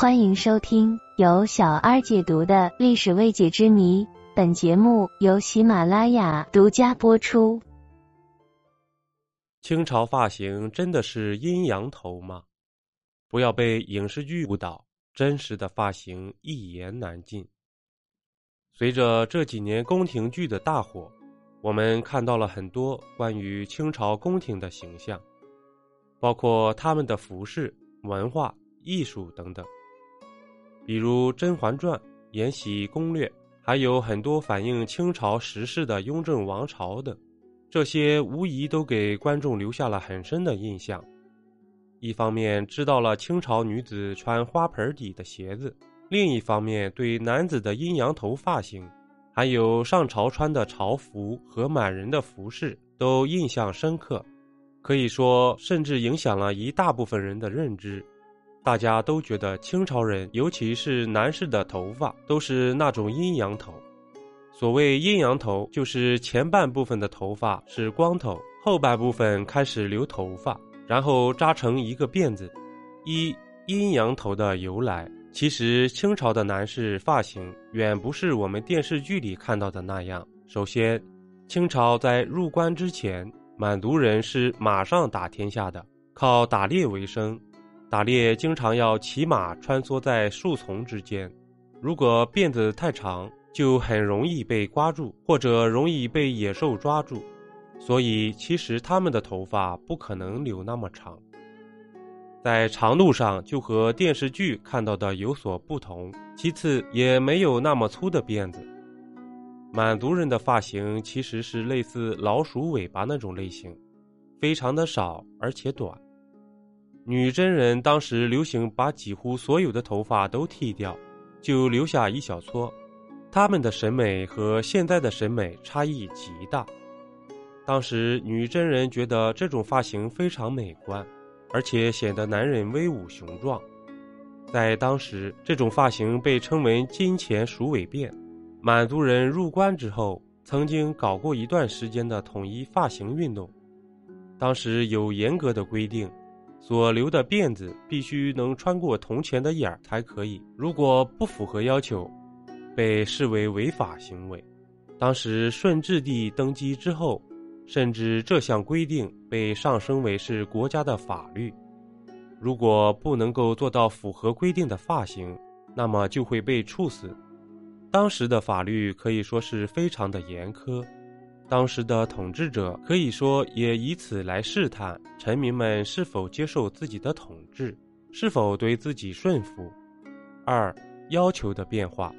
欢迎收听由小二解读的历史未解之谜。本节目由喜马拉雅独家播出。清朝发型真的是阴阳头吗？不要被影视剧误导，真实的发型一言难尽。随着这几年宫廷剧的大火，我们看到了很多关于清朝宫廷的形象，包括他们的服饰、文化、艺术等等。比如《甄嬛传》《延禧攻略》，还有很多反映清朝时事的《雍正王朝》等，这些无疑都给观众留下了很深的印象。一方面知道了清朝女子穿花盆底的鞋子，另一方面对男子的阴阳头发型，还有上朝穿的朝服和满人的服饰都印象深刻，可以说甚至影响了一大部分人的认知。大家都觉得清朝人，尤其是男士的头发都是那种阴阳头。所谓阴阳头，就是前半部分的头发是光头，后半部分开始留头发，然后扎成一个辫子。一阴阳头的由来，其实清朝的男士发型远不是我们电视剧里看到的那样。首先，清朝在入关之前，满族人是马上打天下的，靠打猎为生。打猎经常要骑马穿梭在树丛之间，如果辫子太长，就很容易被刮住，或者容易被野兽抓住。所以，其实他们的头发不可能留那么长。在长度上就和电视剧看到的有所不同。其次，也没有那么粗的辫子。满族人的发型其实是类似老鼠尾巴那种类型，非常的少而且短。女真人当时流行把几乎所有的头发都剃掉，就留下一小撮。他们的审美和现在的审美差异极大。当时女真人觉得这种发型非常美观，而且显得男人威武雄壮。在当时，这种发型被称为“金钱鼠尾辫”。满族人入关之后，曾经搞过一段时间的统一发型运动，当时有严格的规定。所留的辫子必须能穿过铜钱的眼儿才可以，如果不符合要求，被视为违法行为。当时顺治帝登基之后，甚至这项规定被上升为是国家的法律。如果不能够做到符合规定的发型，那么就会被处死。当时的法律可以说是非常的严苛。当时的统治者可以说也以此来试探臣民们是否接受自己的统治，是否对自己顺服。二要求的变化，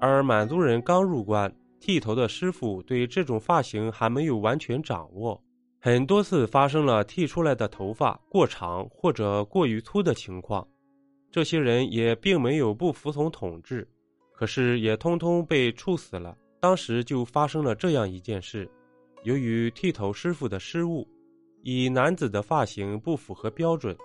而满族人刚入关，剃头的师傅对这种发型还没有完全掌握，很多次发生了剃出来的头发过长或者过于粗的情况。这些人也并没有不服从统治，可是也通通被处死了。当时就发生了这样一件事：由于剃头师傅的失误，以男子的发型不符合标准，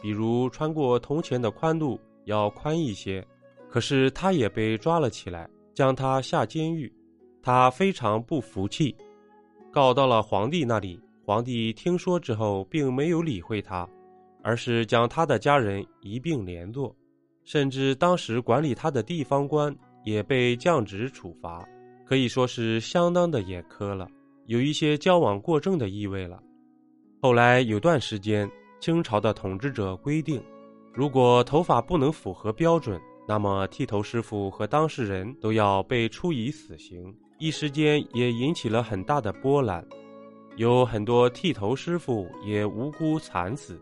比如穿过铜钱的宽度要宽一些，可是他也被抓了起来，将他下监狱。他非常不服气，告到了皇帝那里。皇帝听说之后，并没有理会他，而是将他的家人一并连坐，甚至当时管理他的地方官也被降职处罚。可以说是相当的严苛了，有一些交往过正的意味了。后来有段时间，清朝的统治者规定，如果头发不能符合标准，那么剃头师傅和当事人都要被处以死刑。一时间也引起了很大的波澜，有很多剃头师傅也无辜惨死。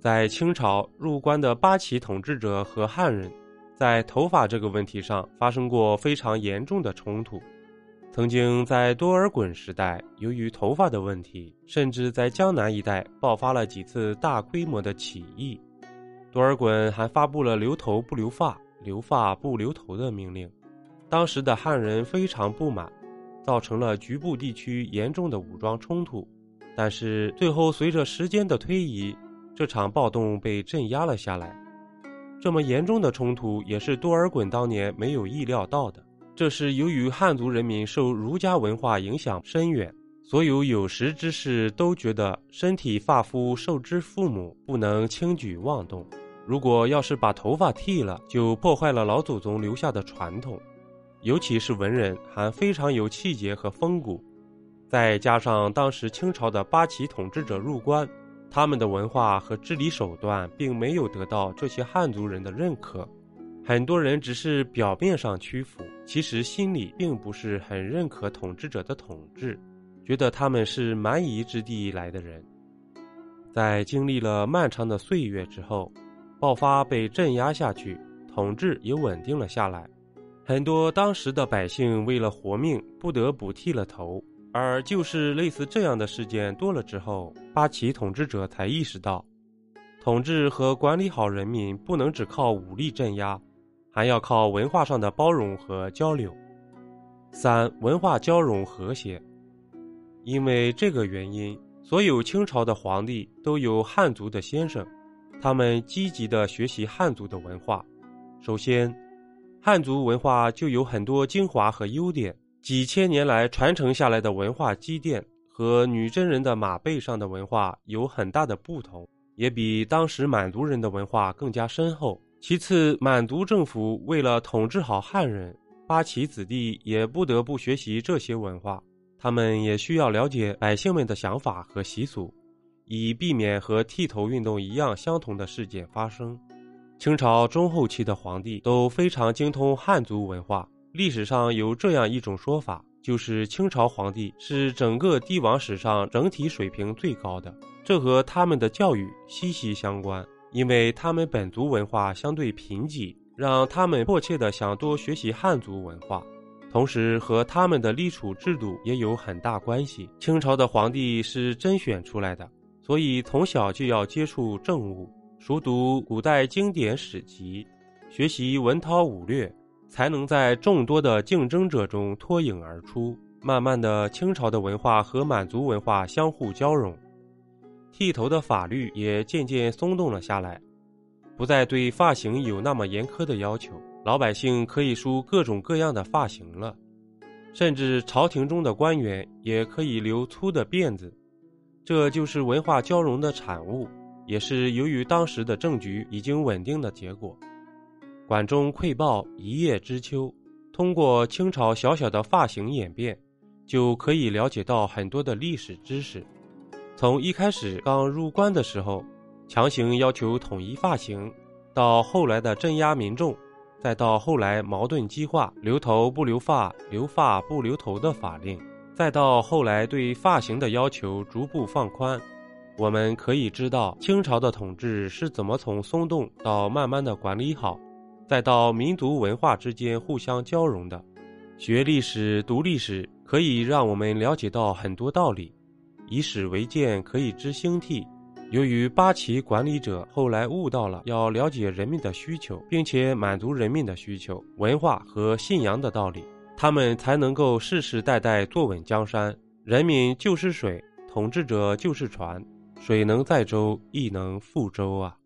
在清朝入关的八旗统治者和汉人。在头发这个问题上发生过非常严重的冲突，曾经在多尔衮时代，由于头发的问题，甚至在江南一带爆发了几次大规模的起义。多尔衮还发布了留头不留发、留发不留头的命令，当时的汉人非常不满，造成了局部地区严重的武装冲突。但是最后随着时间的推移，这场暴动被镇压了下来。这么严重的冲突也是多尔衮当年没有意料到的。这是由于汉族人民受儒家文化影响深远，所有有识之士都觉得身体发肤受之父母，不能轻举妄动。如果要是把头发剃了，就破坏了老祖宗留下的传统。尤其是文人，还非常有气节和风骨。再加上当时清朝的八旗统治者入关，他们的文化和治理手段并没有得到这些汉族人的认可。很多人只是表面上屈服，其实心里并不是很认可统治者的统治，觉得他们是蛮夷之地来的人。在经历了漫长的岁月之后，爆发被镇压下去，统治也稳定了下来。很多当时的百姓为了活命，不得不剃了头。而就是类似这样的事件多了之后，八旗统治者才意识到，统治和管理好人民不能只靠武力镇压，还要靠文化上的包容和交流。三、文化交融和谐。因为这个原因，所有清朝的皇帝都有汉族的先生，他们积极的学习汉族的文化。首先，汉族文化就有很多精华和优点。几千年来传承下来的文化积淀和女真人的马背上的文化有很大的不同，也比当时满族人的文化更加深厚。其次，满族政府为了统治好汉人，八旗子弟也不得不学习这些文化，他们也需要了解百姓们的想法和习俗，以避免和剃头运动一样相同的事件发生。清朝中后期的皇帝都非常精通汉族文化。历史上有这样一种说法，就是清朝皇帝是整个帝王史上整体水平最高的，这和他们的教育息息相关。因为他们本族文化相对贫瘠，让他们迫切的想多学习汉族文化，同时和他们的立储制度也有很大关系。清朝的皇帝是甄选出来的，所以从小就要接触政务，熟读古代经典史籍，学习文韬武略。才能在众多的竞争者中脱颖而出。慢慢的，清朝的文化和满族文化相互交融，剃头的法律也渐渐松动了下来，不再对发型有那么严苛的要求，老百姓可以梳各种各样的发型了，甚至朝廷中的官员也可以留粗的辫子。这就是文化交融的产物，也是由于当时的政局已经稳定的结果。管中窥豹，一叶知秋。通过清朝小小的发型演变，就可以了解到很多的历史知识。从一开始刚入关的时候，强行要求统一发型，到后来的镇压民众，再到后来矛盾激化，留头不留发，留发不留头的法令，再到后来对发型的要求逐步放宽，我们可以知道清朝的统治是怎么从松动到慢慢的管理好。再到民族文化之间互相交融的，学历史、读历史，可以让我们了解到很多道理。以史为鉴，可以知兴替。由于八旗管理者后来悟到了要了解人民的需求，并且满足人民的需求、文化和信仰的道理，他们才能够世世代代坐稳江山。人民就是水，统治者就是船，水能载舟，亦能覆舟啊。